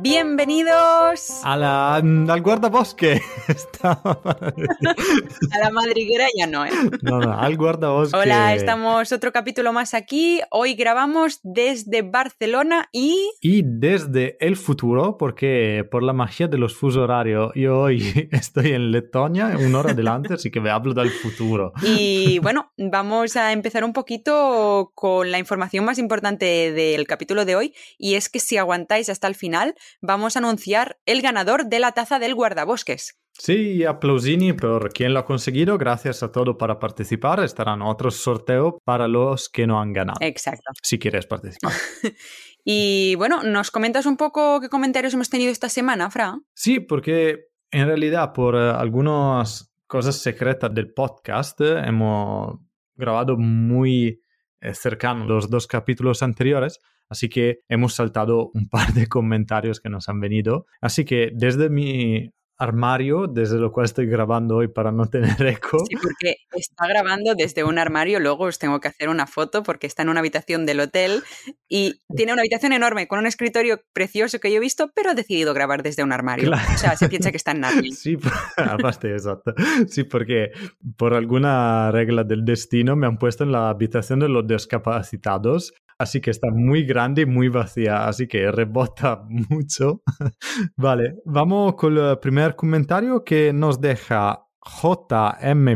Bienvenidos a la, al guardabosque. a la madriguera ya no, ¿eh? No, no, al guardabosque. Hola, estamos otro capítulo más aquí. Hoy grabamos desde Barcelona y... Y desde el futuro, porque por la magia de los fusos horarios, yo hoy estoy en Letonia, una hora adelante, así que me hablo del futuro. Y bueno, vamos a empezar un poquito con la información más importante del capítulo de hoy, y es que si aguantáis hasta el final, vamos a anunciar el ganador de la taza del guardabosques. Sí, aplausini por quien lo ha conseguido. Gracias a todo para participar. Estarán otros sorteos para los que no han ganado. Exacto. Si quieres participar. y bueno, ¿nos comentas un poco qué comentarios hemos tenido esta semana, Fra? Sí, porque en realidad por eh, algunas cosas secretas del podcast hemos grabado muy eh, cercano los dos capítulos anteriores Así que hemos saltado un par de comentarios que nos han venido. Así que desde mi armario, desde lo cual estoy grabando hoy para no tener eco. Sí, porque está grabando desde un armario, luego os tengo que hacer una foto porque está en una habitación del hotel y tiene una habitación enorme con un escritorio precioso que yo he visto, pero ha decidido grabar desde un armario. O sea, se piensa que está en Narnia. Sí, aparte, exacto. Sí, porque por alguna regla del destino me han puesto en la habitación de los discapacitados así que está muy grande y muy vacía, así que rebota mucho. vale, vamos con el primer comentario que nos deja jmpy.fotos,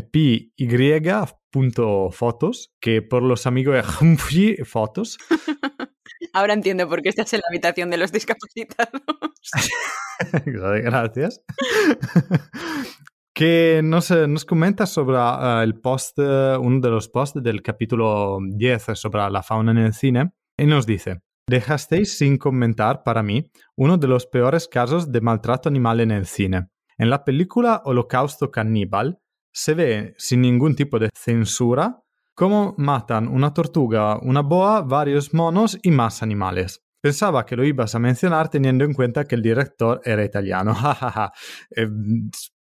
que por los amigos es fotos. Ahora entiendo por qué estás en la habitación de los discapacitados. Gracias que nos, nos comenta sobre uh, el post, uh, uno de los posts del capítulo 10 sobre la fauna en el cine, y nos dice, dejasteis sin comentar para mí uno de los peores casos de maltrato animal en el cine. En la película Holocausto Caníbal se ve sin ningún tipo de censura cómo matan una tortuga, una boa, varios monos y más animales. Pensaba que lo ibas a mencionar teniendo en cuenta que el director era italiano.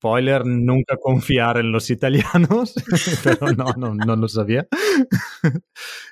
spoiler, nunca confiar en los italianos, pero no, no, no lo sabía.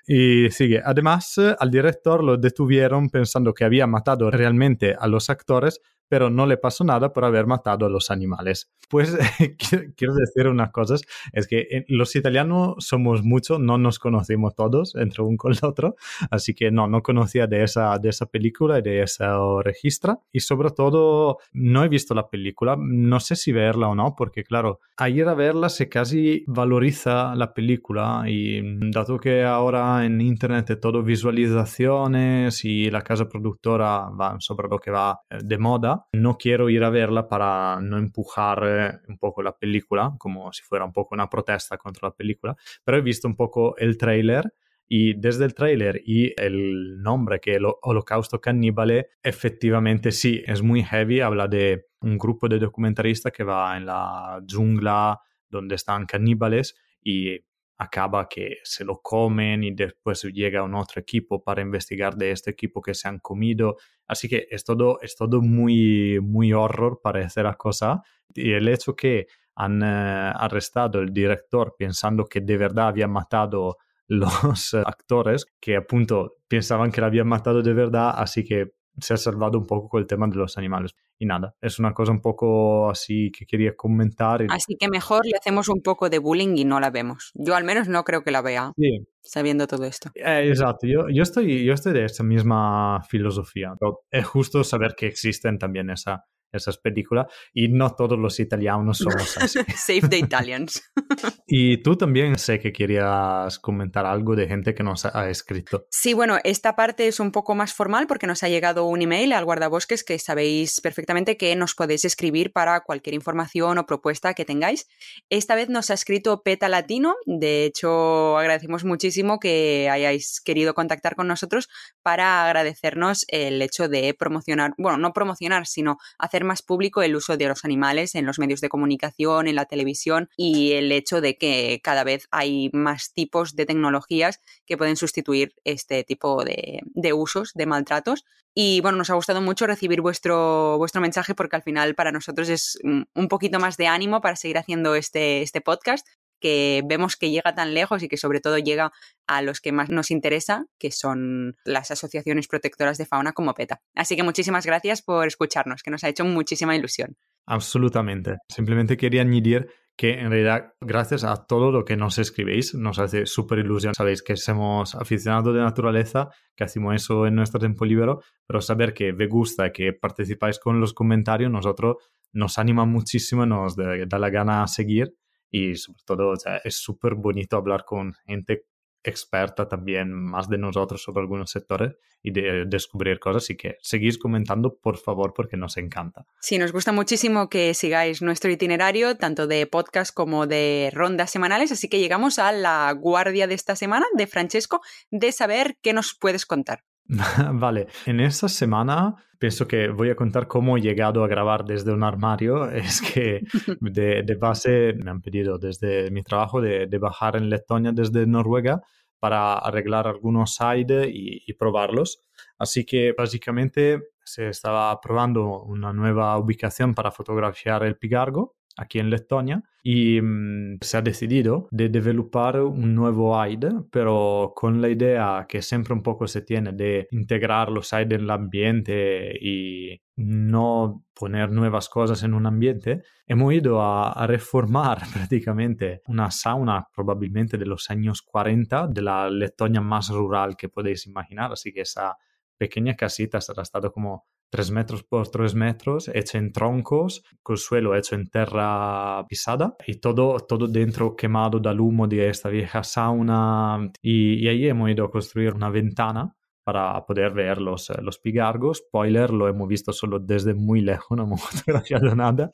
y sigue, además al director lo detuvieron pensando que había matado realmente a los actores pero no le pasó nada por haber matado a los animales. Pues quiero decir unas cosas, es que eh, los italianos somos muchos, no nos conocemos todos entre un con el otro, así que no, no conocía de esa, de esa película y de ese registro, y sobre todo no he visto la película, no sé si verla o no, porque claro, a ir a verla se casi valoriza la película y dado que ahora en internet todo visualizaciones y la casa productora va sobre lo que va eh, de moda, no quiero ir a verla para no empujar eh, un poco la película, como si fuera un poco una protesta contra la película, pero he visto un poco el trailer y desde el trailer y el nombre que el Holocausto Caníbale, efectivamente sí, es muy heavy, habla de un grupo de documentaristas que va en la jungla donde están caníbales y acaba que se lo comen y después llega un otro equipo para investigar de este equipo que se han comido. Así que es todo, es todo muy, muy horror, parece la cosa. Y el hecho que han eh, arrestado el director pensando que de verdad había matado los actores que appunto pensaban que lo habían matado de verdad, así que se ha salvado un poco con el tema de los animales. Y nada, es una cosa un poco así que quería comentar. Así que mejor le hacemos un poco de bullying y no la vemos. Yo al menos no creo que la vea. Sabiendo todo esto. Eh, exacto, yo, yo, estoy, yo estoy de esa misma filosofía. es justo saber que existen también esa, esas películas y no todos los italianos somos así. Save the Italians. y tú también sé que querías comentar algo de gente que nos ha escrito. Sí, bueno, esta parte es un poco más formal porque nos ha llegado un email al guardabosques que sabéis perfectamente que nos podéis escribir para cualquier información o propuesta que tengáis. Esta vez nos ha escrito Peta Latino, de hecho agradecemos muchísimo que hayáis querido contactar con nosotros para agradecernos el hecho de promocionar, bueno, no promocionar, sino hacer más público el uso de los animales en los medios de comunicación, en la televisión y el hecho de que cada vez hay más tipos de tecnologías que pueden sustituir este tipo de, usos, de maltratos. Y bueno, nos ha gustado mucho recibir vuestro, vuestro mensaje porque al final para nosotros es un poquito más de ánimo para seguir haciendo este, este podcast que vemos que llega tan lejos y que sobre todo llega a los que más nos interesa, que son las asociaciones protectoras de fauna como PETA. Así que muchísimas gracias por escucharnos, que nos ha hecho muchísima ilusión. Absolutamente. Simplemente quería añadir que en realidad gracias a todo lo que nos escribéis nos hace súper ilusión. Sabéis que somos aficionados de naturaleza, que hacemos eso en nuestro tiempo libre, pero saber que os gusta, que participáis con los comentarios, nosotros nos anima muchísimo, nos da la gana a seguir y sobre todo es súper bonito hablar con gente experta también más de nosotros sobre algunos sectores y de descubrir cosas. y que seguís comentando, por favor, porque nos encanta. Sí, nos gusta muchísimo que sigáis nuestro itinerario, tanto de podcast como de rondas semanales. Así que llegamos a la guardia de esta semana de Francesco de saber qué nos puedes contar. vale, en esta semana pienso que voy a contar cómo he llegado a grabar desde un armario. Es que de, base me han pedido desde mi trabajo de, bajar en Letonia desde Noruega para arreglar algunos side y, y probarlos. Así que básicamente se estaba probando una nueva ubicación para fotografiar el pigargo aquí en Letonia y mm, se ha decidido de desarrollar un nuevo AID, pero con la idea que siempre un poco se tiene de integrar los AID en el ambiente y no poner nuevas cosas en un ambiente, hemos ido a, a, reformar prácticamente una sauna probablemente de los años 40 de la Letonia más rural que podéis imaginar, así que esa pequeña casita será estado como 3 metros por 3 metros, hecha en troncos, con suelo hecho en tierra pisada y todo, todo dentro quemado del humo de esta vieja sauna. Y, y ahí hemos ido a construir una ventana para poder ver los, los pigargos. Spoiler, lo hemos visto solo desde muy lejos, no hemos fotografiado nada.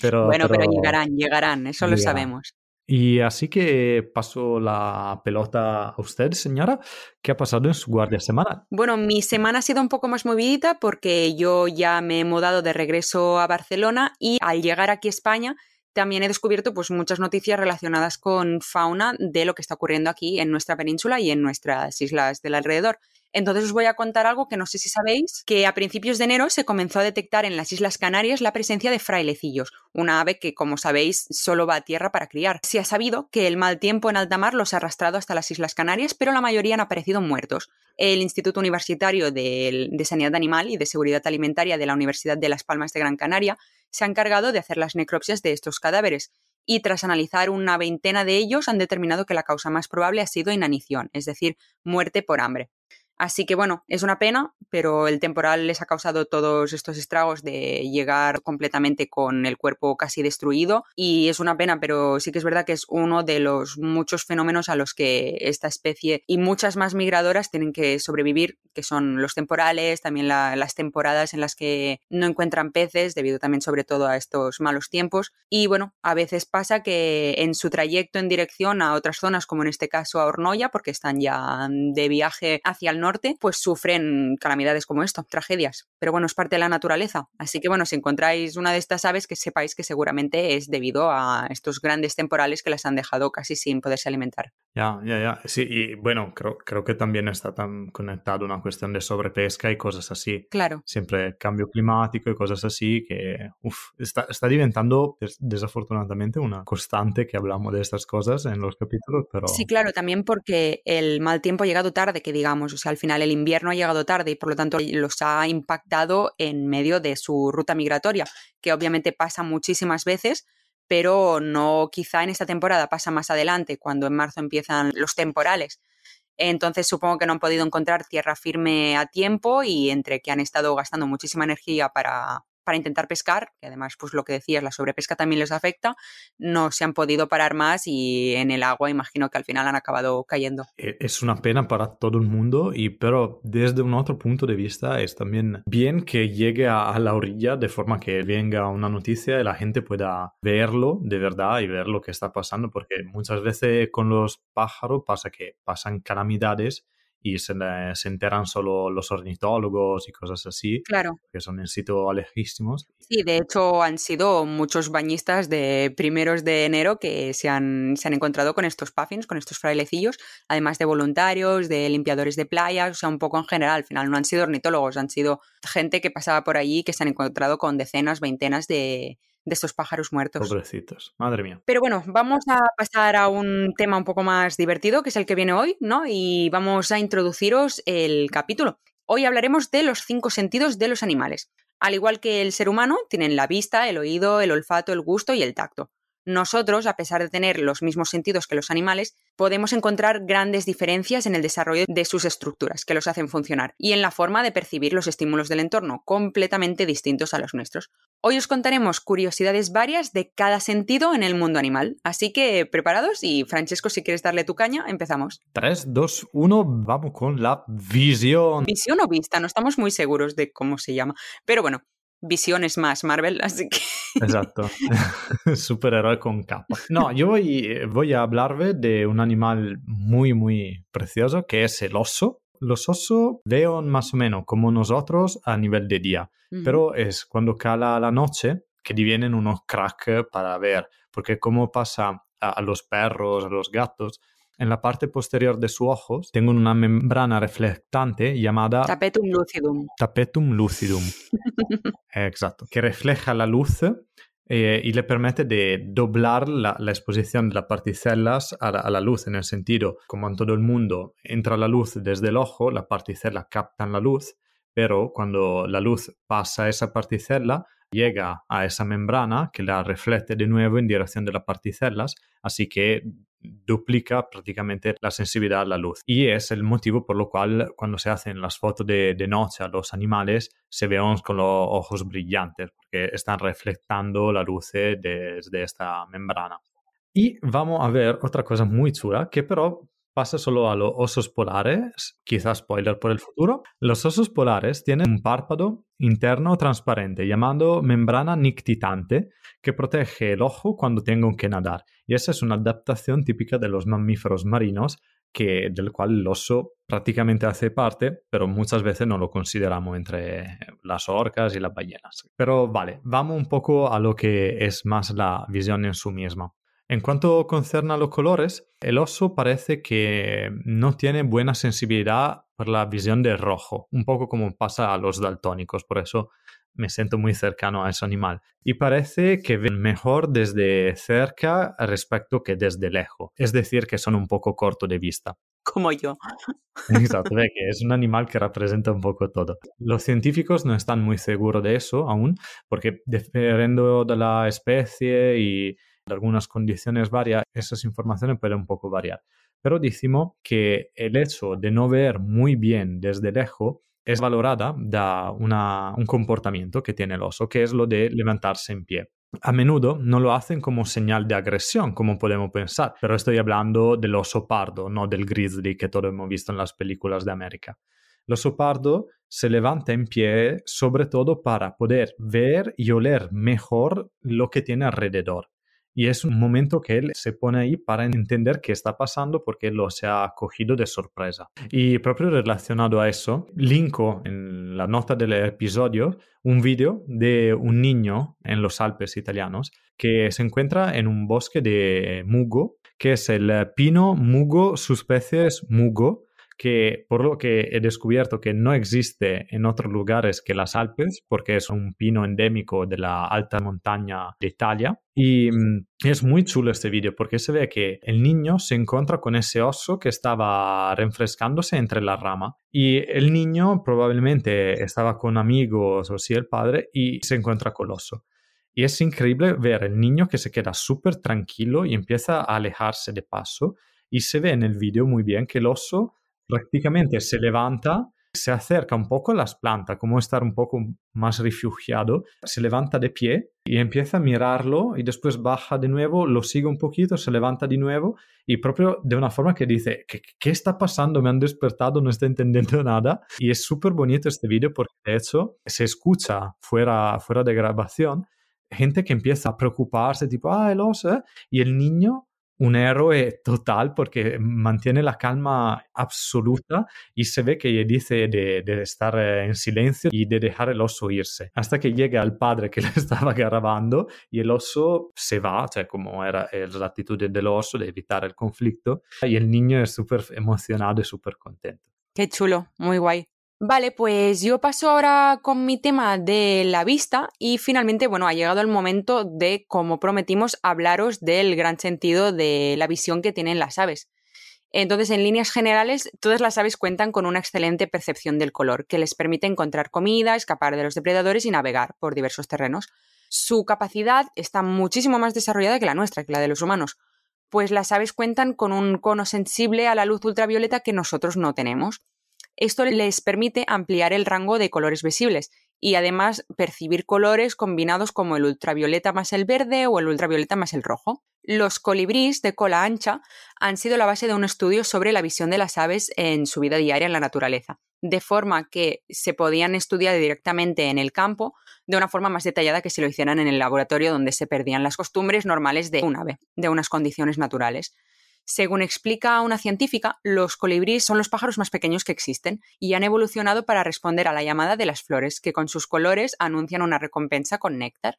Pero, bueno, pero, llegarán, llegarán, eso lo sabemos. Y así que paso la pelota a usted, señora. ¿Qué ha pasado en su guardia semanal? Bueno, mi semana ha sido un poco más movidita porque yo ya me he mudado de regreso a Barcelona y al llegar aquí a España también he descubierto pues muchas noticias relacionadas con fauna de lo que está ocurriendo aquí en nuestra península y en nuestras islas del alrededor. Entonces os voy a contar algo que no sé si sabéis, que a principios de enero se comenzó a detectar en las Islas Canarias la presencia de frailecillos, una ave que, como sabéis, solo va a tierra para criar. Se ha sabido que el mal tiempo en alta mar los ha arrastrado hasta las Islas Canarias, pero la mayoría han aparecido muertos. El Instituto Universitario de, de Sanidad Animal y de Seguridad Alimentaria de la Universidad de Las Palmas de Gran Canaria se ha encargado de hacer las necropsias de estos cadáveres y tras analizar una veintena de ellos han determinado que la causa más probable ha sido inanición, es decir, muerte por hambre. Así que bueno, es una pena, pero el temporal les ha causado todos estos estragos de llegar completamente con el cuerpo casi destruido y es una pena, pero sí que es verdad que es uno de los muchos fenómenos a los que esta especie y muchas más migradoras tienen que sobrevivir, que son los temporales, también las temporadas en las que no encuentran peces, debido también sobre todo a estos malos tiempos. Y bueno, a veces pasa que en su trayecto en dirección a otras zonas, como en este caso a Hornoya, porque están ya de viaje hacia el norte, pues sufren calamidades como esto, tragedias. Pero bueno, es parte de la naturaleza. Así que bueno, si encontráis una de estas aves, que sepáis que seguramente es debido a estos grandes temporales que las han dejado casi sin poderse alimentar. Ya, ya, ya. Sí, y bueno, creo, creo que también está tan conectado una cuestión de sobrepesca y cosas así. Claro. Siempre cambio climático y cosas así que, uff, está, está diventando desafortunadamente una constante que hablamos de estas cosas en los capítulos, pero... Sí, claro, también porque el mal tiempo ha llegado tarde, que digamos, o sea, al final el invierno ha llegado tarde y por lo tanto los ha impactado en medio de su ruta migratoria, que obviamente pasa muchísimas veces pero no quizá en esta temporada, pasa más adelante, cuando en marzo empiezan los temporales. Entonces supongo que no han podido encontrar tierra firme a tiempo y entre que han estado gastando muchísima energía para, para intentar pescar, que además, pues lo que decías, la sobrepesca también les afecta, no se han podido parar más y en el agua imagino que al final han acabado cayendo. E, es una pena para todo el mundo, y, pero desde un otro punto de vista es también bien que llegue a, la orilla de forma que venga una noticia y la gente pueda verlo de verdad y ver lo que está pasando, porque muchas veces con los pájaros pasa que pasan calamidades y se, se, enteran solo los ornitólogos y cosas así, claro. que son en sitio lejísimos. Sí, de hecho han sido muchos bañistas de primeros de enero que se han, se han encontrado con estos puffins, con estos frailecillos, además de voluntarios, de limpiadores de playas, o sea, un poco en general, al final no han sido ornitólogos, han sido gente que pasaba por allí que se han encontrado con decenas, veintenas de, de estos pájaros muertos. Pobrecitos, madre mía. Pero bueno, vamos a pasar a un tema un poco más divertido, que es el que viene hoy, ¿no? Y vamos a introduciros el capítulo. Hoy hablaremos de los cinco sentidos de los animales. Al igual que el ser humano, tienen la vista, el oído, el olfato, el gusto y el tacto. Nosotros, a pesar de tener los mismos sentidos que los animales, podemos encontrar grandes diferencias en el desarrollo de sus estructuras que los hacen funcionar y en la forma de percibir los estímulos del entorno, completamente distintos a los nuestros. Hoy os contaremos curiosidades varias de cada sentido en el mundo animal. Así que preparados y Francesco, si quieres darle tu caña, empezamos. 3, 2, 1, vamos con la visión. Visión o vista, no estamos muy seguros de cómo se llama. Pero bueno, visiones más Marvel, así que... Exacto, superhéroe con capa. No, yo voy, voy a hablarle de un animal muy, muy precioso que es el oso. Los osos vean más o menos como nosotros a nivel de día, pero es cuando cala la noche que divienen unos crack para ver, porque como pasa a los perros, a los gatos, en la parte posterior de sus ojos tengo una membrana reflectante llamada tapetum lucidum. Tapetum lucidum. Exacto, que refleja la luz eh, y le permite de doblar la, exposición de las partículas a la, luz, en el sentido, como en todo el mundo, entra la luz desde el ojo, las partículas captan la luz, pero cuando la luz pasa a esa partícula, llega a esa membrana que la refleja de nuevo en dirección de las partículas, así que duplica prácticamente la sensibilidad a la luz. Y es el motivo por lo cual cuando se hacen las fotos de, noche a los animales se ven con los ojos brillantes, porque están reflectando la luz desde esta membrana. Y vamos a ver otra cosa muy chula que pero pasa solo a los osos polares, quizás spoiler por el futuro. Los osos polares tienen un párpado interno transparente llamado membrana nictitante que protege el ojo cuando tengan que nadar. Y esa es una adaptación típica de los mamíferos marinos que, del cual el oso prácticamente hace parte, pero muchas veces no lo consideramos entre las orcas y las ballenas. Pero vale, vamos un poco a lo que es más la visión en su misma. En cuanto concierne a los colores, el oso parece que no tiene buena sensibilidad por la visión de rojo, un poco como pasa a los daltónicos, por eso me siento muy cercano a ese animal. Y parece que ven mejor desde cerca respecto que desde lejos, es decir, que son un poco corto de vista. Como yo. Exacto, ve que es un animal que representa un poco todo. Los científicos no están muy seguros de eso aún, porque dependiendo de la especie y algunas condiciones varias, esas informaciones pueden un poco variar. Pero decimos que el hecho de no ver muy bien desde lejos es valorada da un comportamiento que tiene el oso, que es lo de levantarse en pie. A menudo no lo hacen como señal de agresión, como podemos pensar, pero estoy hablando del oso pardo, no del grizzly que todos hemos visto en las películas de América. El oso pardo se levanta en pie sobre todo para poder ver y oler mejor lo que tiene alrededor. Y es un momento que él se pone ahí para entender qué está pasando porque lo se ha cogido de sorpresa. Y proprio relacionado a eso, linko en la nota del episodio un vídeo de un niño en los Alpes italianos que se encuentra en un bosque de mugo, que es el pino mugo subespecies mugo, que por lo que he descubierto que no existe en otros lugares que las Alpes, porque es un pino endémico de la alta montaña de Italia. Y mm, es muy chulo este vídeo porque se ve que el niño se encuentra con ese oso que estaba refrescándose entre la rama y el niño probablemente estaba con amigos o sí el padre y se encuentra con el oso. Y es increíble ver el niño que se queda súper tranquilo y empieza a alejarse de paso y se ve en el vídeo muy bien que el oso prácticamente se levanta, se acerca un poco a las plantas, como estar un poco más refugiado, se levanta de pie y empieza a mirarlo y después baja de nuevo, lo sigue un poquito, se levanta de nuevo y proprio de una forma que dice, ¿qué, qué está pasando? Me han despertado, no estoy entendiendo nada. Y es súper bonito este vídeo porque de hecho se escucha fuera, fuera de grabación gente que empieza a preocuparse, tipo, ah, el oso, ¿eh? y el niño un héroe total porque mantiene la calma absoluta y se ve que dice de, estar eh, en silencio y de dejar el oso irse hasta que llega el padre que le estaba grabando y el oso se va, sea, como era la actitud del oso de evitar el conflicto y el niño es súper emocionado y súper contento. Qué chulo, muy guay. Vale, pues yo paso ahora con mi tema de la vista y finalmente, bueno, ha llegado el momento de, como prometimos, hablaros del gran sentido de la visión que tienen las aves. Entonces, en líneas generales, todas las aves cuentan con una excelente percepción del color, que les permite encontrar comida, escapar de los depredadores y navegar por diversos terrenos. Su capacidad está muchísimo más desarrollada que la nuestra, que la de los humanos, pues las aves cuentan con un cono sensible a la luz ultravioleta que nosotros no tenemos. Esto les permite ampliar el rango de colores visibles y además percibir colores combinados como el ultravioleta más el verde o el ultravioleta más el rojo. Los colibríes de cola ancha han sido la base de un estudio sobre la visión de las aves en su vida diaria en la naturaleza, de forma que se podían estudiar directamente en el campo de una forma más detallada que si lo hicieran en el laboratorio donde se perdían las costumbres normales de un ave, de unas condiciones naturales. Según explica una científica, los colibríes son los pájaros más pequeños que existen y han evolucionado para responder a la llamada de las flores, que con sus colores anuncian una recompensa con néctar.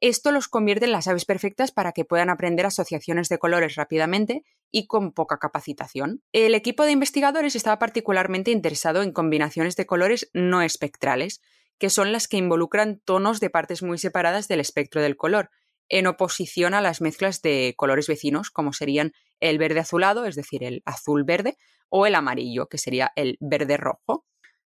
Esto los convierte en las aves perfectas para que puedan aprender asociaciones de colores rápidamente y con poca capacitación. El equipo de investigadores estaba particularmente interesado en combinaciones de colores no espectrales, que son las que involucran tonos de partes muy separadas del espectro del color, en oposición a las mezclas de colores vecinos, como serían el verde azulado, es decir, el azul verde, o el amarillo, que sería el verde rojo.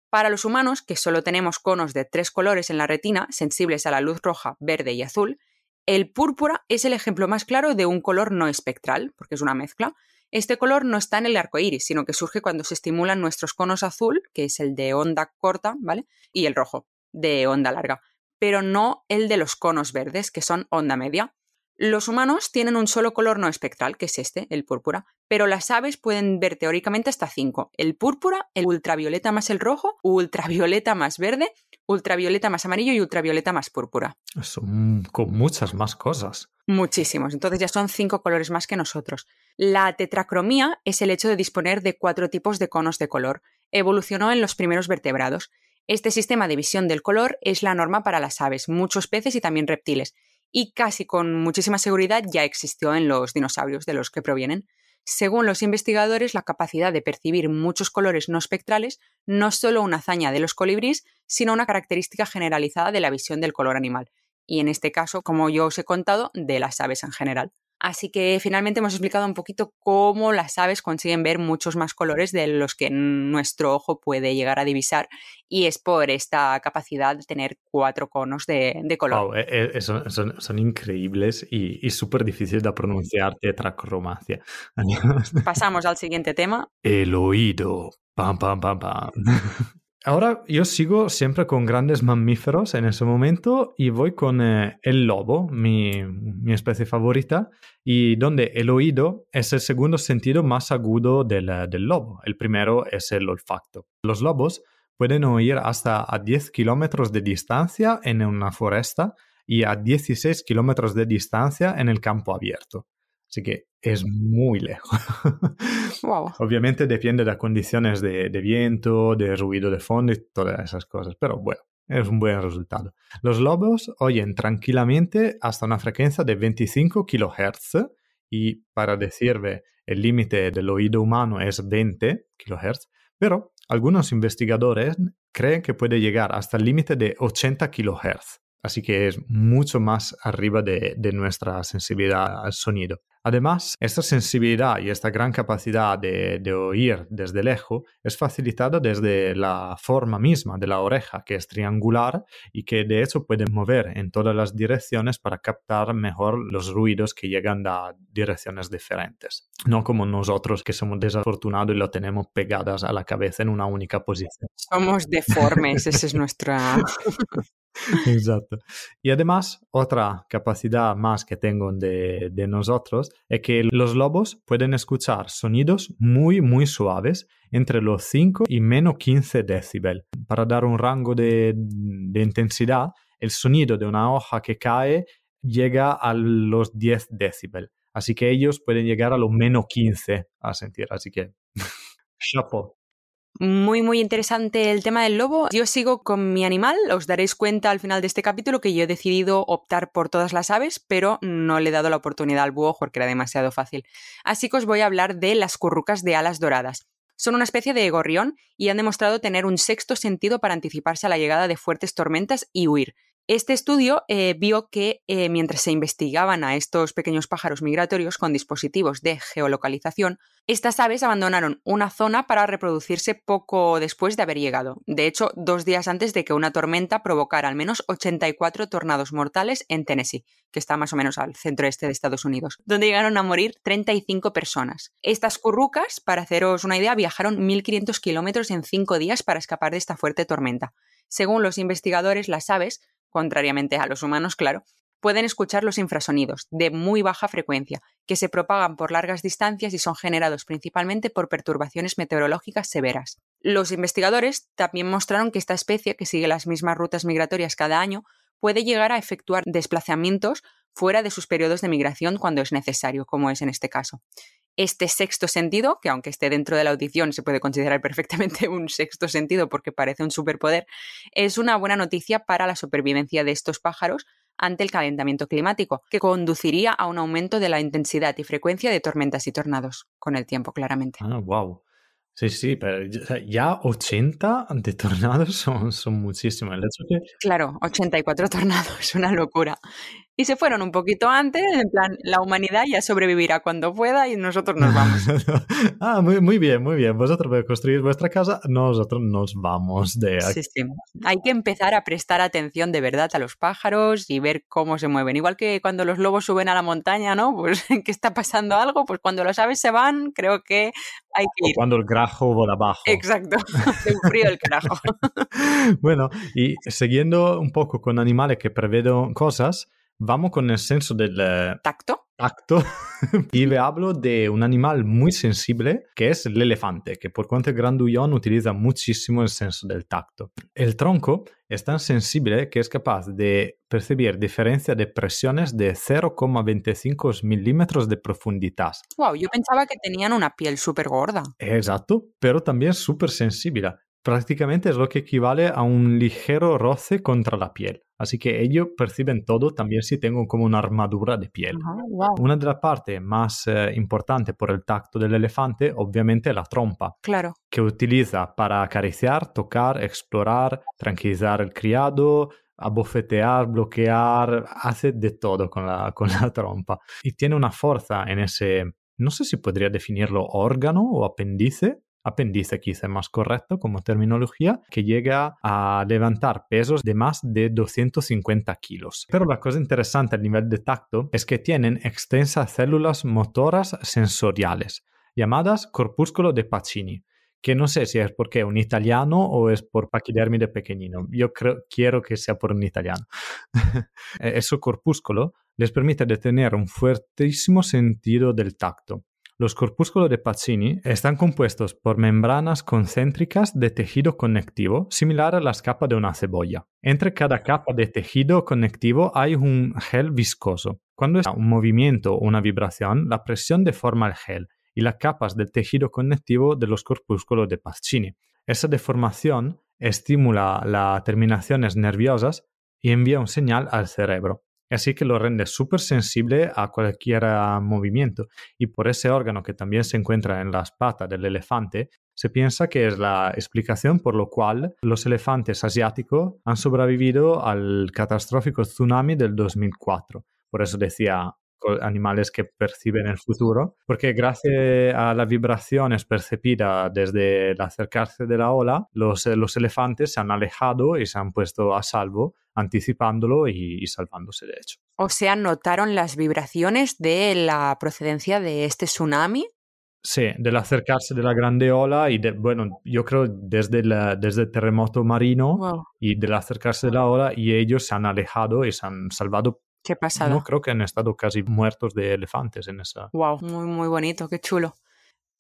Para los humanos, que solo tenemos conos de tres colores en la retina, sensibles a la luz roja, verde y azul, el púrpura es el ejemplo más claro de un color no espectral, porque es una mezcla. Este color no está en el arco iris, sino que surge cuando se estimulan nuestros conos azul, que es el de onda corta, ¿vale? Y el rojo, de onda larga pero no el de los conos verdes, que son onda media. Los humanos tienen un solo color no espectral, que es este, el púrpura, pero las aves pueden ver teóricamente hasta cinco. El púrpura, el ultravioleta más el rojo, ultravioleta más verde, ultravioleta más amarillo y ultravioleta más púrpura. Son con muchas más cosas. Muchísimos. Entonces ya son cinco colores más que nosotros. La tetracromía es el hecho de disponer de cuatro tipos de conos de color. Evolucionó en los primeros vertebrados. Este sistema de visión del color es la norma para las aves, muchos peces y también reptiles, y casi con muchísima seguridad ya existió en los dinosaurios de los que provienen. Según los investigadores, la capacidad de percibir muchos colores no espectrales no es solo una hazaña de los colibríes, sino una característica generalizada de la visión del color animal, y en este caso, como yo os he contado, de las aves en general. Así que finalmente hemos explicado un poquito cómo las aves consiguen ver muchos más colores de los que nuestro ojo puede llegar a divisar y es por esta capacidad de tener cuatro conos de, color. Eh, eh, son, increíbles y, y súper difíciles de pronunciar tetracromacia. Pasamos al siguiente tema. El oído. Pam, pam, pam, pam. Ahora yo sigo siempre con grandes mamíferos en ese momento y voy con eh, el lobo, mi, mi, especie favorita, y donde el oído es el segundo sentido más agudo del, del, lobo. El primero es el olfacto. Los lobos pueden oír hasta a 10 kilómetros de distancia en una foresta y a 16 kilómetros de distancia en el campo abierto. Así que es muy lejos. Obviamente depende de las condiciones de, viento, de ruido de fondo y todas esas cosas, pero bueno, es un buen resultado. Los lobos oyen tranquilamente hasta una frecuencia de 25 kHz y para decirme el límite del oído humano es 20 kHz, pero algunos investigadores creen que puede llegar hasta el límite de 80 kHz. Así que es mucho más arriba de, nuestra sensibilidad al sonido. Además, esta sensibilidad y esta gran capacidad de, oír desde lejos es facilitada desde la forma misma de la oreja, que es triangular y que de hecho puede mover en todas las direcciones para captar mejor los ruidos que llegan a direcciones diferentes. No como nosotros que somos desafortunados y lo tenemos pegadas a la cabeza en una única posición. Somos deformes, esa es nuestra... Exacto. Y además, otra capacidad más que tengo de, nosotros es que los lobos pueden escuchar sonidos muy, muy suaves entre los 5 y menos 15 decibel. Para dar un rango de, de intensidad, el sonido de una hoja que cae llega a los 10 decibel. Así que ellos pueden llegar a los menos 15 a sentir. Así que, chapeau. Muy, muy interesante el tema del lobo. Yo sigo con mi animal. Os daréis cuenta al final de este capítulo que yo he decidido optar por todas las aves, pero no le he dado la oportunidad al búho porque era demasiado fácil. Así que os voy a hablar de las currucas de alas doradas. Son una especie de gorrión y han demostrado tener un sexto sentido para anticiparse a la llegada de fuertes tormentas y huir. Este estudio eh, vio que eh, mientras se investigaban a estos pequeños pájaros migratorios con dispositivos de geolocalización, estas aves abandonaron una zona para reproducirse poco después de haber llegado. De hecho, dos días antes de que una tormenta provocara al menos 84 tornados mortales en Tennessee, que está más o menos al centro-este de Estados Unidos, donde llegaron a morir 35 personas. Estas currucas, para haceros una idea, viajaron 1.500 kilómetros en cinco días para escapar de esta fuerte tormenta. Según los investigadores, las aves contrariamente a los humanos, claro, pueden escuchar los infrasonidos de muy baja frecuencia, que se propagan por largas distancias y son generados principalmente por perturbaciones meteorológicas severas. Los investigadores también mostraron que esta especie, que sigue las mismas rutas migratorias cada año, puede llegar a efectuar desplazamientos fuera de sus periodos de migración cuando es necesario, como es en este caso este sexto sentido, que aunque esté dentro de la audición se puede considerar perfectamente un sexto sentido porque parece un superpoder, es una buena noticia para la supervivencia de estos pájaros ante el calentamiento climático, que conduciría a un aumento de la intensidad y frecuencia de tormentas y tornados con el tiempo, claramente. Ah, wow. Sí, sí, pero ya 80 de tornados son, son muchísimos. Claro, 84 tornados, una locura y se fueron un poquito antes, en plan, la humanidad ya sobrevivirá cuando pueda y nosotros nos vamos. ah, muy, muy bien, muy bien. Vosotros construir vuestra casa, nosotros nos vamos de aquí. Sí, sí. Hay que empezar a prestar atención de verdad a los pájaros y ver cómo se mueven. Igual que cuando los lobos suben a la montaña, ¿no? Pues que está pasando algo, pues cuando las aves se van, creo que hay que ir. O cuando el grajo va abajo. Exacto, hace frío el carajo. bueno, y siguiendo un poco con animales que preveden cosas, Vamos con el senso del eh, tacto. Tacto. y le hablo de un animal muy sensible que es el elefante, que por cuanto es grandullón utiliza muchísimo el senso del tacto. El tronco es tan sensible que es capaz de percibir diferencia de presiones de 0,25 milímetros de profundidad. Wow, yo pensaba que tenían una piel súper gorda. Exacto, pero también súper sensible prácticamente es lo que equivale a un ligero roce contra la piel. Así que ellos perciben todo también si tengo como una armadura de piel. Una de las partes más eh, importantes por el tacto del elefante, obviamente, es la trompa. Claro. Que utiliza para acariciar, tocar, explorar, tranquilizar el criado, abofetear, bloquear, hace de todo con la, con la trompa. Y tiene una fuerza en ese, no sé si podría definirlo órgano o apéndice, apéndice quizá más correcto como terminología, que llega a levantar pesos de más de 250 kilos. Pero la cosa interesante a nivel de tacto es que tienen extensas células motoras sensoriales, llamadas corpúsculo de Pacini, que no sé si es porque es un italiano o es por de pequeñino. Yo quiero que sea por un italiano. E-, Ese corpúsculo les permite de tener un fuertísimo sentido del tacto los corpúsculos de Pacini están compuestos por membranas concéntricas de tejido conectivo, similar a las capas de una cebolla. Entre cada capa de tejido conectivo hay un gel viscoso. Cuando hay un movimiento o una vibración, la presión deforma el gel y las capas del tejido conectivo de los corpúsculos de Pacini. Esa deformación estimula las terminaciones nerviosas y envía un señal al cerebro así que lo rende súper sensible a cualquier ah, movimiento. Y por ese órgano que también se encuentra en las patas del elefante, se piensa que es la explicación por lo cual los elefantes asiáticos han sobrevivido al catastrófico tsunami del 2004. Por eso decía animales que perciben el futuro, porque gracias a las vibraciones percibidas desde el acercarse de la ola, los, los elefantes se han alejado y se han puesto a salvo anticipándolo y, salvándose de hecho. O sea, ¿notaron las vibraciones de la procedencia de este tsunami? Sí, del acercarse de la grande ola y, de, bueno, yo creo desde el, desde el terremoto marino y del acercarse de la ola y ellos se han alejado y se han salvado. Qué pasado. No creo que han estado casi muertos de elefantes en esa. Wow, muy, muy bonito, qué chulo.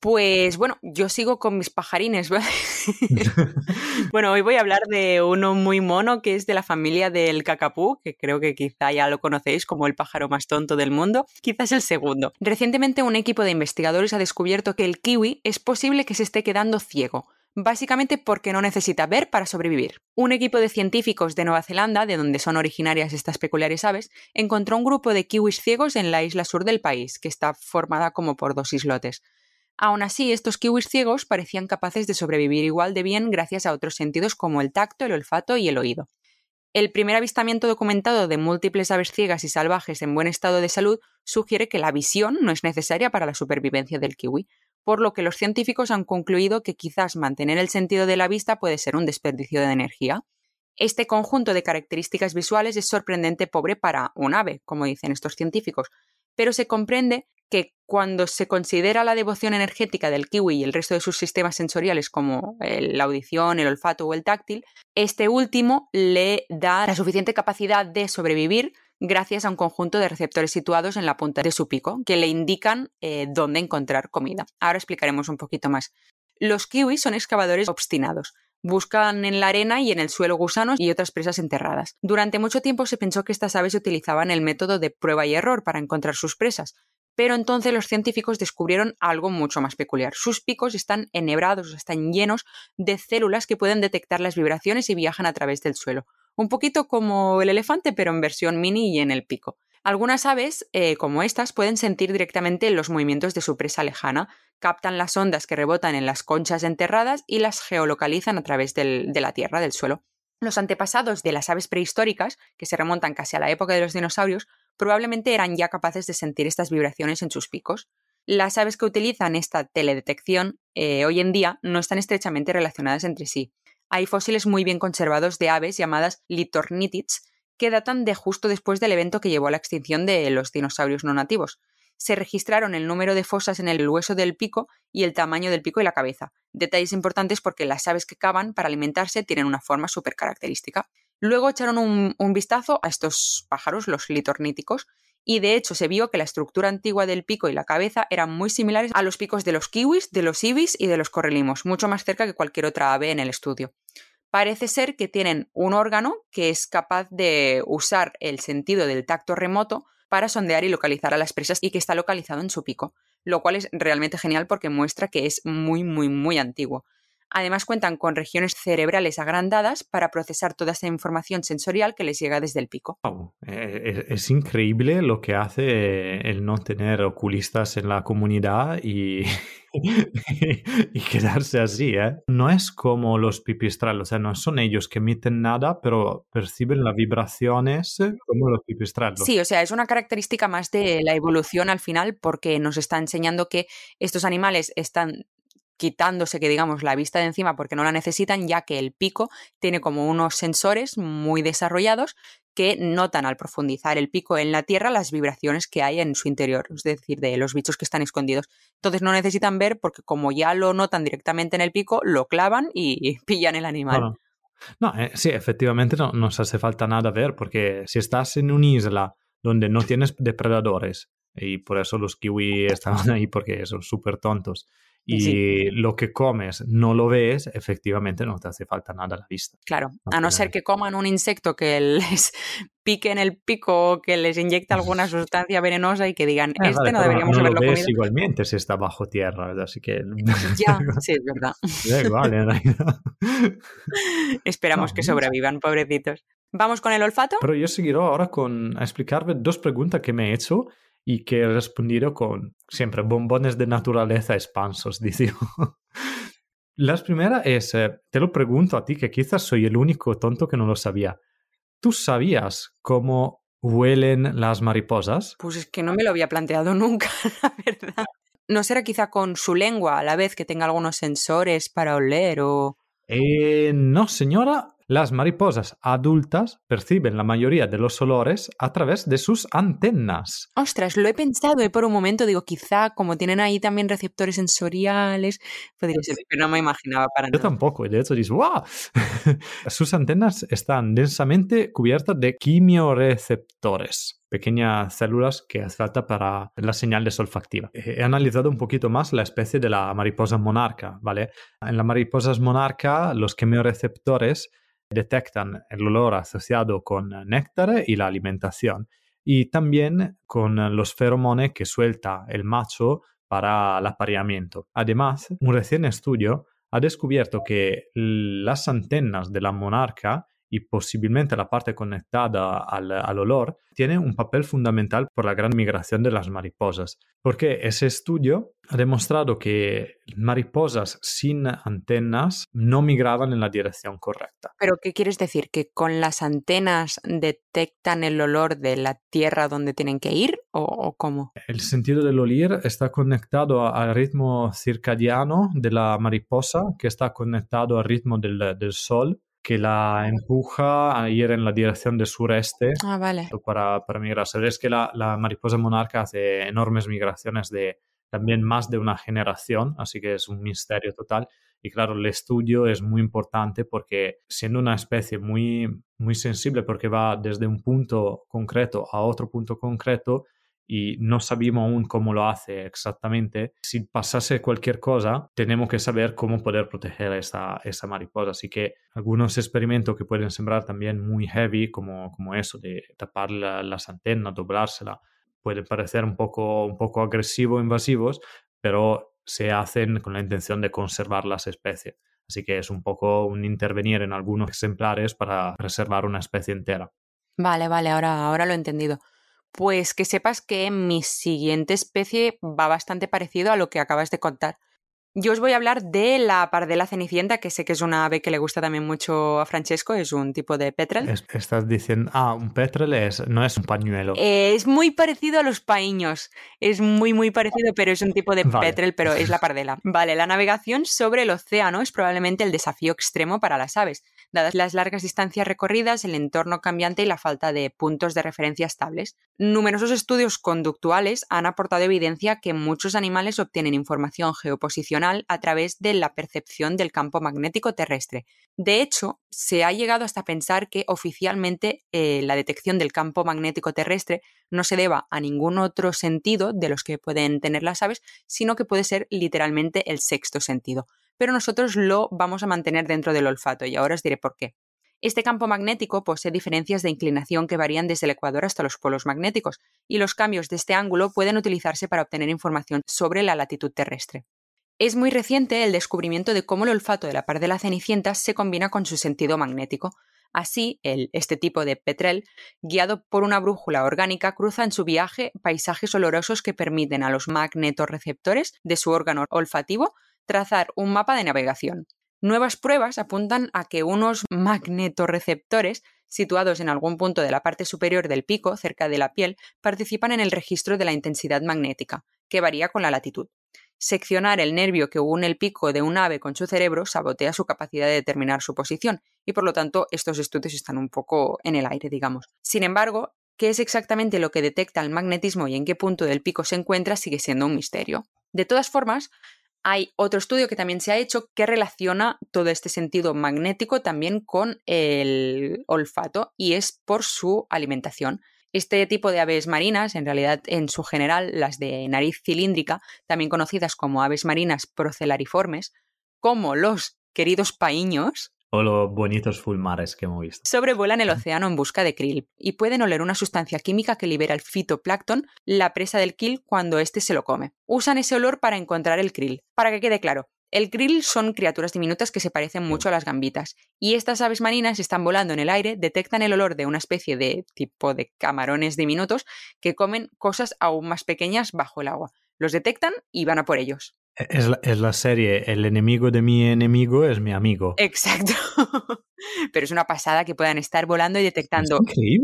Pues bueno, yo sigo con mis pajarines. bueno, hoy voy a hablar de uno muy mono que es de la familia del cacapú, que creo que quizá ya lo conocéis como el pájaro más tonto del mundo, quizás el segundo. Recientemente un equipo de investigadores ha descubierto que el kiwi es posible que se esté quedando ciego básicamente porque no necesita ver para sobrevivir. Un equipo de científicos de Nueva Zelanda, de donde son originarias estas peculiares aves, encontró un grupo de kiwis ciegos en la isla sur del país, que está formada como por dos islotes. Aún así, estos kiwis ciegos parecían capaces de sobrevivir igual de bien gracias a otros sentidos como el tacto, el olfato y el oído. El primer avistamiento documentado de múltiples aves ciegas y salvajes en buen estado de salud sugiere que la visión no es necesaria para la supervivencia del kiwi, por lo que los científicos han concluido que quizás mantener el sentido de la vista puede ser un desperdicio de energía. Este conjunto de características visuales es sorprendente pobre para un ave, como dicen estos científicos, pero se comprende que cuando se considera la devoción energética del kiwi y el resto de sus sistemas sensoriales como la audición, el olfato o el táctil, este último le da la suficiente capacidad de sobrevivir gracias a un conjunto de receptores situados en la punta de su pico que le indican eh, dónde encontrar comida. Ahora explicaremos un poquito más. Los kiwis son excavadores obstinados. Buscan en la arena y en el suelo gusanos y otras presas enterradas. Durante mucho tiempo se pensó que estas aves utilizaban el método de prueba y error para encontrar sus presas, pero entonces los científicos descubrieron algo mucho más peculiar. Sus picos están enhebrados, están llenos de células que pueden detectar las vibraciones y viajan a través del suelo. Un poquito como el elefante, pero en versión mini y en el pico. Algunas aves, eh, como estas, pueden sentir directamente los movimientos de su presa lejana, captan las ondas que rebotan en las conchas enterradas y las geolocalizan a través de la tierra, del suelo. Los antepasados de las aves prehistóricas, que se remontan casi a la época de los dinosaurios, probablemente eran ya capaces de sentir estas vibraciones en sus picos. Las aves que utilizan esta teledetección eh, hoy en día no están estrechamente relacionadas entre sí. Hay fósiles muy bien conservados de aves llamadas litornitids que datan de justo después del evento que llevó a la extinción de los dinosaurios no nativos. Se registraron el número de fosas en el hueso del pico y el tamaño del pico y la cabeza, detalles importantes porque las aves que cavan para alimentarse tienen una forma súper característica. Luego echaron un, un, vistazo a estos pájaros, los litorníticos, y de hecho se vio que la estructura antigua del pico y la cabeza eran muy similares a los picos de los kiwis, de los ibis y de los correlimos, mucho más cerca que cualquier otra ave en el estudio parece ser que tienen un órgano que es capaz de usar el sentido del tacto remoto para sondear y localizar a las presas y que está localizado en su pico, lo cual es realmente genial porque muestra que es muy, muy, muy antiguo. Además cuentan con regiones cerebrales agrandadas para procesar toda esa información sensorial que les llega desde el pico. Eh, es, increíble lo que hace el no tener oculistas en la comunidad y, y quedarse así. ¿eh? No es como los pipistrales, o sea, no son ellos que emiten nada, pero perciben las vibraciones como los pipistrales. Sí, o sea, es una característica más de la evolución al final porque nos está enseñando que estos animales están quitándose que digamos la vista de encima porque no la necesitan, ya que el pico tiene como unos sensores muy desarrollados que notan al profundizar el pico en la tierra las vibraciones que hay en su interior, es decir, de los bichos que están escondidos. Entonces no necesitan ver porque como ya lo notan directamente en el pico, lo clavan y pillan el animal. No, eh, sí, efectivamente no nos hace falta nada ver porque si estás en una isla donde no tienes depredadores y por eso los kiwi están ahí porque son súper tontos y lo que comes no lo ves, efectivamente no te hace falta nada a la vista. Claro, a no ser que coman un insecto que les pique en el pico o que les inyecte alguna sustancia venenosa y que digan, ah, este no deberíamos no haberlo lo ves igualmente si está bajo tierra, así que... Ya, sí, es verdad. igual, en realidad. Esperamos que sobrevivan, pobrecitos. ¿Vamos con el olfato? Pero yo seguiré ahora con a explicarme dos preguntas que me he hecho y que he respondido con siempre bombones de naturaleza expansos, dice. La primera es, eh, te lo pregunto a ti, que quizás soy el único tonto que no lo sabía. ¿Tú sabías cómo huelen las mariposas? Pues es que no me lo había planteado nunca, la verdad. ¿No será quizá con su lengua a la vez que tenga algunos sensores para oler o...? Eh, no, señora, las mariposas adultas perciben la mayoría de los olores a través de sus antenas. Ostras, lo he pensado y por un momento digo, quizá como tienen ahí también receptores sensoriales, podría ser, pero no me imaginaba para nada. Yo tampoco, de hecho dices, ¡wow! sus antenas están densamente cubiertas de quimioreceptores pequeñas células que hace falta para la señal olfactiva. He analizado un poquito más la especie de la mariposa monarca, ¿vale? En la mariposa monarca, los quimioreceptores detectan el olor asociado con néctar y la alimentación y también con los feromones que suelta el macho para el apareamiento. Además, un recién estudio ha descubierto que las antenas de la monarca y posiblemente la parte conectada al, al, olor, tiene un papel fundamental por la gran migración de las mariposas, porque ese estudio ha demostrado que mariposas sin antenas no migraban en la dirección correcta. ¿Pero qué quieres decir? ¿Que con las antenas detectan el olor de la tierra donde tienen que ir o, o cómo? El sentido del oír está conectado al ritmo circadiano de la mariposa, que está conectado al ritmo del, del sol que la empuja a ir en la dirección del sureste ah, vale. para, para migrar. Sabes que la, la, mariposa monarca hace enormes migraciones de también más de una generación, así que es un misterio total. Y claro, el estudio es muy importante porque siendo una especie muy, muy sensible, porque va desde un punto concreto a otro punto concreto, y no sabemos aún cómo lo hace exactamente. Si pasase cualquier cosa, tenemos que saber cómo poder proteger esa, esa mariposa. Así que algunos experimentos que pueden sembrar también muy heavy, como, como eso de tapar la, las antenas, doblársela, pueden parecer un poco, un poco agresivos, invasivos, pero se hacen con la intención de conservar las especies. Así que es un poco un intervenir en algunos ejemplares para preservar una especie entera. Vale, vale, ahora, ahora lo he entendido. Pues que sepas que mi siguiente especie va bastante parecido a lo que acabas de contar. Yo os voy a hablar de la pardela cenicienta, que sé que es una ave que le gusta también mucho a Francesco, es un tipo de petrel. estás diciendo, ah, un petrel es, no es un pañuelo. Eh, es muy parecido a los paíños, es muy, muy parecido, pero es un tipo de vale. petrel, pero es la pardela. Vale, la navegación sobre el océano es probablemente el desafío extremo para las aves dadas las largas distancias recorridas, el entorno cambiante y la falta de puntos de referencia estables. Numerosos estudios conductuales han aportado evidencia que muchos animales obtienen información geoposicional a través de la percepción del campo magnético terrestre. De hecho, se ha llegado hasta pensar que oficialmente eh, la detección del campo magnético terrestre no se deba a ningún otro sentido de los que pueden tener las aves, sino que puede ser literalmente el sexto sentido pero nosotros lo vamos a mantener dentro del olfato y ahora os diré por qué. Este campo magnético posee diferencias de inclinación que varían desde el ecuador hasta los polos magnéticos, y los cambios de este ángulo pueden utilizarse para obtener información sobre la latitud terrestre. Es muy reciente el descubrimiento de cómo el olfato de la par de la cenicienta se combina con su sentido magnético. Así, el, este tipo de petrel, guiado por una brújula orgánica, cruza en su viaje paisajes olorosos que permiten a los magnetorreceptores de su órgano olfativo trazar un mapa de navegación. Nuevas pruebas apuntan a que unos magnetorreceptores situados en algún punto de la parte superior del pico, cerca de la piel, participan en el registro de la intensidad magnética, que varía con la latitud. Seccionar el nervio que une el pico de un ave con su cerebro sabotea su capacidad de determinar su posición, y por lo tanto estos estudios están un poco en el aire, digamos. Sin embargo, qué es exactamente lo que detecta el magnetismo y en qué punto del pico se encuentra sigue siendo un misterio. De todas formas, hay otro estudio que también se ha hecho que relaciona todo este sentido magnético también con el olfato y es por su alimentación. Este tipo de aves marinas, en realidad en su general las de nariz cilíndrica, también conocidas como aves marinas procelariformes, como los queridos paíños, o los bonitos fulmares que hemos visto. Sobrevuelan el océano en busca de krill y pueden oler una sustancia química que libera el fitoplancton, la presa del krill, cuando éste se lo come. Usan ese olor para encontrar el krill. Para que quede claro, el krill son criaturas diminutas que se parecen mucho a las gambitas, y estas aves marinas están volando en el aire, detectan el olor de una especie de tipo de camarones diminutos que comen cosas aún más pequeñas bajo el agua. Los detectan y van a por ellos. Es la, es la, serie El enemigo de mi enemigo es mi amigo. Exacto. Pero es una pasada que puedan estar volando y detectando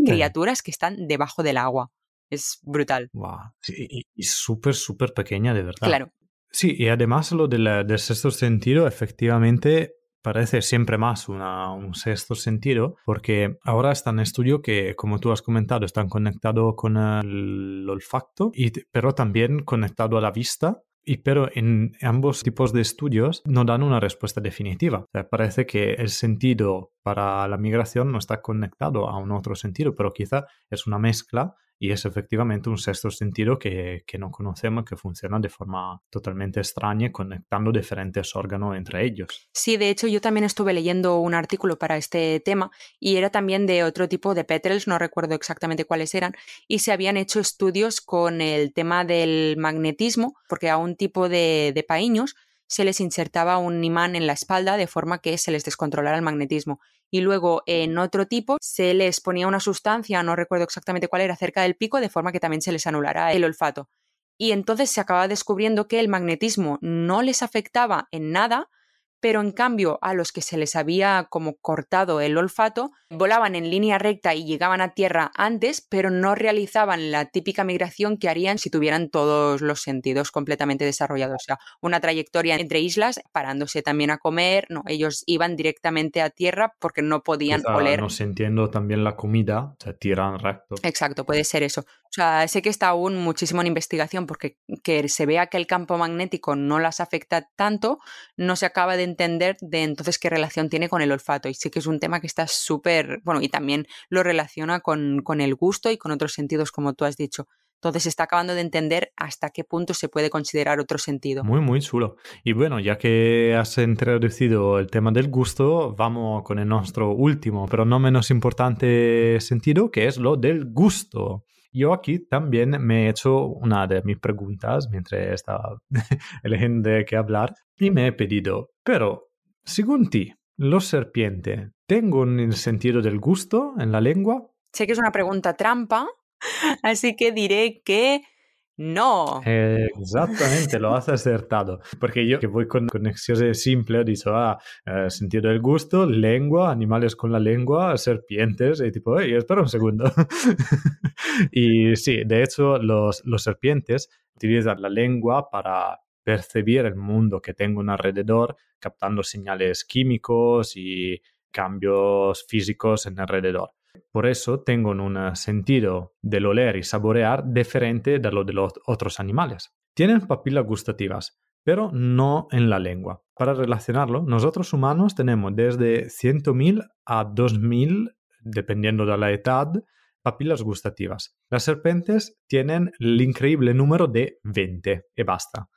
criaturas que están debajo del agua. Es brutal. Wow. Sí, y súper, súper pequeña, de verdad. Claro. Sí, y además lo del, sexto sentido, efectivamente, parece siempre más un sexto sentido, porque ahora está en estudio que, como tú has comentado, están conectados con el olfato, y, pero también conectado a la vista y pero en ambos tipos de estudios no dan una respuesta definitiva. Parece que el sentido para la migración no está conectado a un otro sentido, pero quizá es una mezcla y es efectivamente un sexto sentido que, que, no conocemos, que funciona de forma totalmente extraña, conectando diferentes órganos entre ellos. Sí, de hecho yo también estuve leyendo un artículo para este tema y era también de otro tipo de petrels, no recuerdo exactamente cuáles eran, y se habían hecho estudios con el tema del magnetismo, porque a un tipo de, de paíños se les insertaba un imán en la espalda de forma que se les descontrolara el magnetismo. Y luego en otro tipo se les ponía una sustancia, no recuerdo exactamente cuál era, cerca del pico, de forma que también se les anulara el olfato. Y entonces se acaba descubriendo que el magnetismo no les afectaba en nada, pero en cambio a los que se les había como cortado el olfato, volaban en línea recta y llegaban a tierra antes, pero no realizaban la típica migración que harían si tuvieran todos los sentidos completamente desarrollados. O sea, una trayectoria entre islas, parándose también a comer, no, ellos iban directamente a tierra porque no podían oler. No entiendo también la comida, se tiran recto. Exacto, puede ser eso. O sea, sé que está aún muchísimo en investigación porque que se vea que el campo magnético no las afecta tanto, no se acaba de entender de entonces qué relación tiene con el olfato. Y sí que es un tema que está súper, bueno, y también lo relaciona con, con el gusto y con otros sentidos, como tú has dicho. Entonces se está acabando de entender hasta qué punto se puede considerar otro sentido. Muy, muy chulo. Y bueno, ya que has introducido el tema del gusto, vamos con el nuestro último, pero no menos importante sentido, que es lo del gusto. Yo aquí también me he hecho una de mis preguntas mientras estaba eligiendo de qué hablar y me he pedido, pero, según ti, los serpientes, ¿tengo el sentido del gusto en la lengua? Sé que es una pregunta trampa, así que diré que no. exactamente, lo has acertado. Porque yo que voy con conexiones simples, dicho, ah, eh, sentido del gusto, lengua, animales con la lengua, serpientes, y tipo, hey, espera un segundo. y sí, de hecho, los, los serpientes utilizan la lengua para percibir el mundo que tengo alrededor, captando señales químicos y cambios físicos en alrededor. Por eso tengo un sentido del oler y saborear diferente de lo de los otros animales. Tienen papilas gustativas, pero no en la lengua. Para relacionarlo, nosotros humanos tenemos desde 100.000 a 2.000, dependiendo de la edad, papilas gustativas. Las serpientes tienen el increíble número de 20 y basta.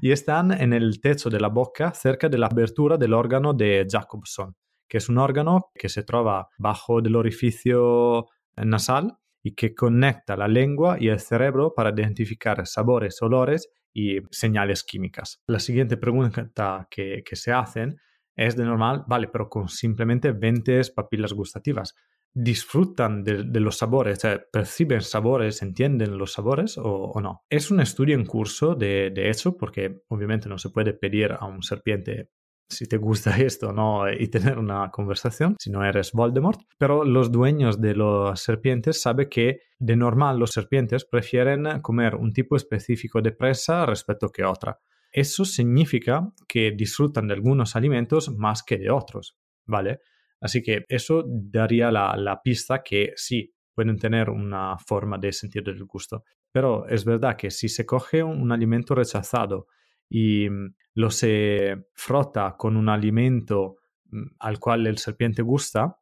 Y están en el techo de la boca cerca de la abertura del órgano de Jacobson que es un órgano que se trova bajo del orificio nasal y que conecta la lengua y el cerebro para identificar sabores, olores y señales químicas. La siguiente pregunta que, se hacen es de normal, vale, pero con simplemente 20 papilas gustativas. ¿Disfrutan de, los sabores? ¿Perciben sabores? ¿Entienden los sabores o, no? Es un estudio en curso, de, de hecho, porque obviamente no se puede pedir a un serpiente si te gusta esto no y tener una conversación si no eres Voldemort. Pero los dueños de las serpientes saben que de normal los serpientes prefieren comer un tipo específico de presa respecto que otra. Eso significa que disfrutan de algunos alimentos más que de otros vale así que eso daría la, la pista que sí pueden tener una forma de sentir el gusto. Pero es verdad que si se coge un alimento rechazado y mm, lo se frota con un alimento mm, al cual el serpiente gusta,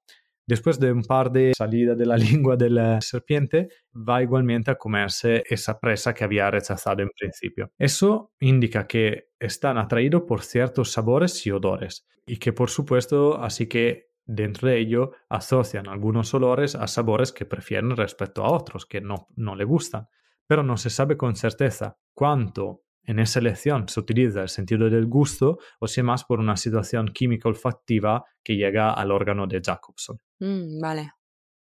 después de un par de salidas de la lengua del serpiente, va igualmente a comerse esa presa que había rechazado en principio. Eso indica que están atraídos por ciertos sabores y odores, y que por supuesto, así que dentro de ello asocian algunos olores a sabores que prefieren respecto a otros que no, no le gustan. Pero no se sabe con certeza cuánto en esa elección se utiliza el sentido del gusto o si más por una situación química olfactiva que llega al órgano de Jacobson. Mm, vale.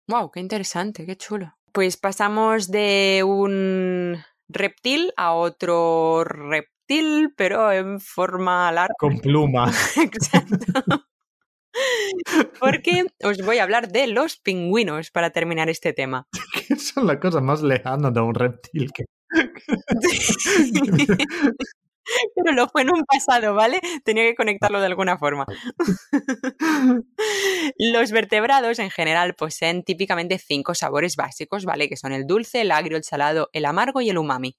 Wow, qué interesante, qué chulo. Pues pasamos de un reptil a otro reptil, pero en forma larga. Con pluma. Exacto. Porque os voy a hablar de los pingüinos para terminar este tema. son la cosa más lejana de un reptil que Pero lo fue en un pasado, ¿vale? Tenía que conectarlo de alguna forma. Los vertebrados en general poseen típicamente cinco sabores básicos, ¿vale? Que son el dulce, el agrio, el salado, el amargo y el umami.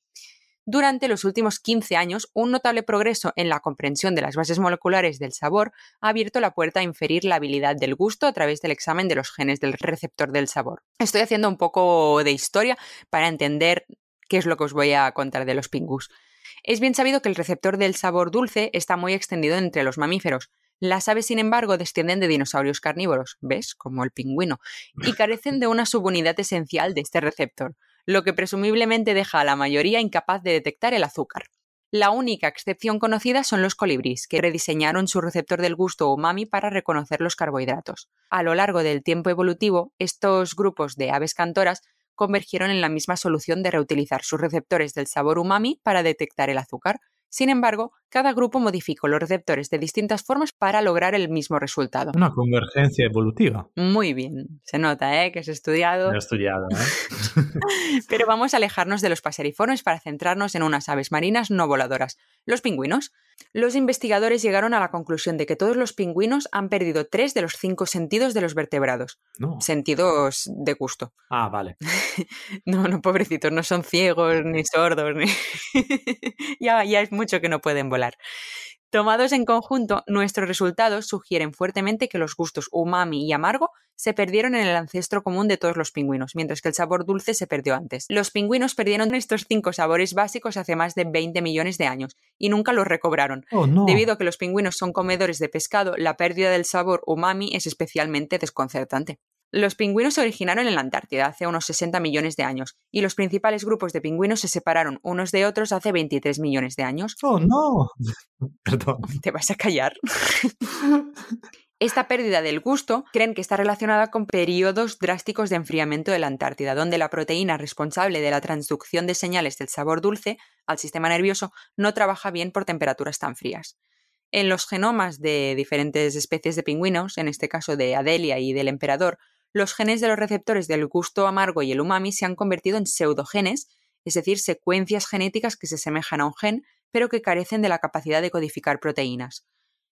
Durante los últimos 15 años, un notable progreso en la comprensión de las bases moleculares del sabor ha abierto la puerta a inferir la habilidad del gusto a través del examen de los genes del receptor del sabor. Estoy haciendo un poco de historia para entender qué es lo que os voy a contar de los pingus. Es bien sabido que el receptor del sabor dulce está muy extendido entre los mamíferos. Las aves, sin embargo, descienden de dinosaurios carnívoros, ¿ves? Como el pingüino, y carecen de una subunidad esencial de este receptor, lo que presumiblemente deja a la mayoría incapaz de detectar el azúcar. La única excepción conocida son los colibríes, que rediseñaron su receptor del gusto umami para reconocer los carbohidratos. A lo largo del tiempo evolutivo, estos grupos de aves cantoras convergieron en la misma solución de reutilizar sus receptores del sabor umami para detectar el azúcar, sin embargo, cada grupo modificó los receptores de distintas formas para lograr el mismo resultado. Una convergencia evolutiva. Muy bien, se nota, ¿eh? Que has estudiado. He estudiado, ¿eh? Pero vamos a alejarnos de los paseriformes para centrarnos en unas aves marinas no voladoras, los pingüinos. Los investigadores llegaron a la conclusión de que todos los pingüinos han perdido tres de los cinco sentidos de los vertebrados. No. Sentidos de gusto. Ah, vale. no, no, pobrecitos, no son ciegos ni sordos. Ni... ya, ya es mucho que no pueden volar. Tomados en conjunto, nuestros resultados sugieren fuertemente que los gustos umami y amargo se perdieron en el ancestro común de todos los pingüinos, mientras que el sabor dulce se perdió antes. Los pingüinos perdieron estos cinco sabores básicos hace más de 20 millones de años y nunca los recobraron. Oh, no. Debido a que los pingüinos son comedores de pescado, la pérdida del sabor umami es especialmente desconcertante. Los pingüinos se originaron en la Antártida hace unos 60 millones de años y los principales grupos de pingüinos se separaron unos de otros hace 23 millones de años. Oh, no. Perdón. ¿Te vas a callar? Esta pérdida del gusto creen que está relacionada con periodos drásticos de enfriamiento de la Antártida, donde la proteína responsable de la transducción de señales del sabor dulce al sistema nervioso no trabaja bien por temperaturas tan frías. En los genomas de diferentes especies de pingüinos, en este caso de Adelia y del emperador, los genes de los receptores del gusto amargo y el umami se han convertido en pseudogenes, es decir, secuencias genéticas que se asemejan a un gen, pero que carecen de la capacidad de codificar proteínas.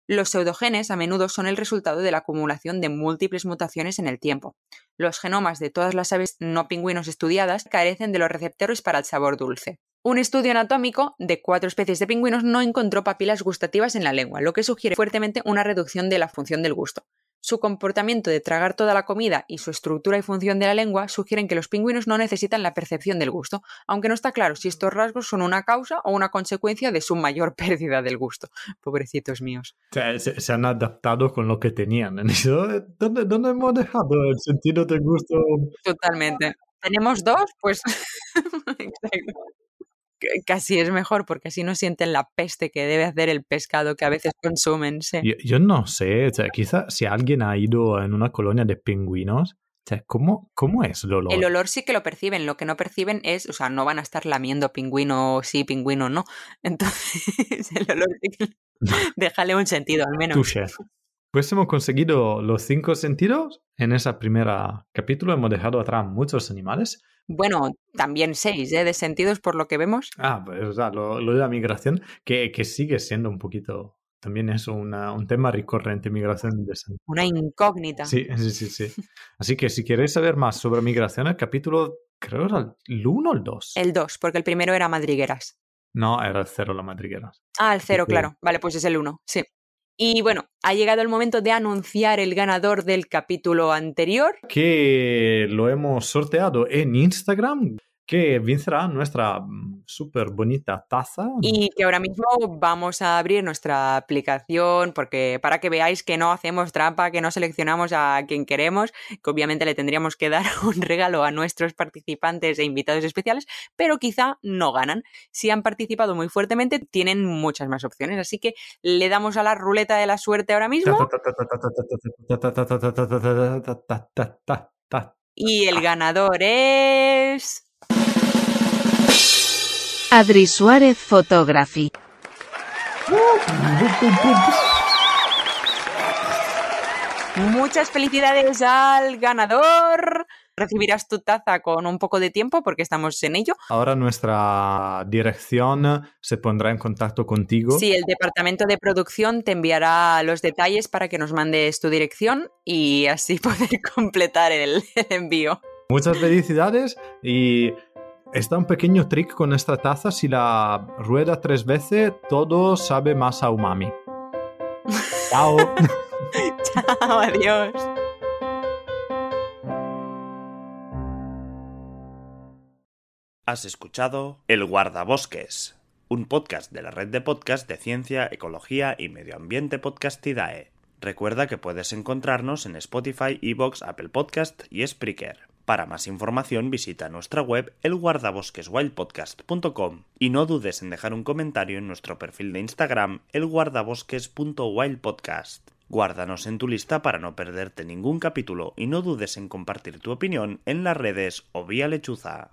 Los pseudogenes a menudo son el resultado de la acumulación de múltiples mutaciones en el tiempo. Los genomas de todas las aves no pingüinos estudiadas carecen de los receptores para el sabor dulce. Un estudio anatómico de cuatro especies de pingüinos no encontró papilas gustativas en la lengua, lo que sugiere fuertemente una reducción de la función del gusto. Su comportamiento de tragar toda la comida y su estructura y función de la lengua sugieren que los pingüinos no necesitan la percepción del gusto, aunque no está claro si estos rasgos son una causa o una consecuencia de su mayor pérdida del gusto. Pobrecitos míos. O sea, se, se han adaptado con lo que tenían. Dicho, ¿Dónde, ¿Dónde hemos dejado el sentido del gusto? Totalmente. ¿Tenemos dos? Pues. Exacto. Casi es mejor porque así no sienten la peste que debe hacer el pescado que a veces consumen. Sí. Yo, yo no sé, o sea, quizá si alguien ha ido en una colonia de pingüinos, o sea, ¿cómo, ¿cómo es el olor? El olor sí que lo perciben, lo que no perciben es, o sea, no van a estar lamiendo pingüino sí, pingüino no. Entonces, el olor sí que... Déjale un sentido al menos. Touché. Pues hemos conseguido los cinco sentidos. En ese primer capítulo hemos dejado atrás muchos animales. Bueno, también seis, ¿eh? De sentidos por lo que vemos. Ah, pues o sea, lo, lo de la migración, que, que sigue siendo un poquito también es una, un tema recurrente, migración de sentidos. Una incógnita. Sí, sí, sí, sí. Así que si queréis saber más sobre migración, el capítulo, creo era el 1 o el 2. El 2, porque el primero era madrigueras. No, era el 0 la madrigueras. Ah, el 0, Sí. claro. Vale, pues es el 1, sí. Y bueno, ha llegado el momento de anunciar el ganador del capítulo anterior. Que lo hemos sorteado en Instagram, que vencerá nuestra mm, súper bonita taza. Y que ahora mismo vamos a abrir nuestra aplicación porque para que veáis que no hacemos trampa, que no seleccionamos a quien queremos, que obviamente le tendríamos que dar un regalo a nuestros participantes e invitados especiales, pero quizá no ganan. Si han participado muy fuertemente, tienen muchas más opciones. Así que le damos a la ruleta de la suerte ahora mismo y el ganador es... Adri Suárez Photography. Muchas felicidades al ganador. Recibirás tu taza con un poco de tiempo porque estamos en ello. Ahora nuestra dirección se pondrá en contacto contigo. Sí, el departamento de producción te enviará los detalles para que nos mandes tu dirección y así poder completar el, el envío. Muchas felicidades y está un pequeño trick con esta taza. Si la rueda tres veces, todo sabe más a umami. Chao. Chao, adiós. Has escuchado El Guardabosques, un podcast de la red de podcast de ciencia, ecología y medio ambiente Podcastidae. Recuerda que puedes encontrarnos en Spotify, Evox, Apple Podcast y Spreaker. Para más información visita nuestra web elguardabosqueswildpodcast.com y no dudes en dejar un comentario en nuestro perfil de Instagram elguardabosques.wildpodcast. Guárdanos en tu lista para no perderte ningún capítulo y no dudes en compartir tu opinión en las redes o vía lechuza.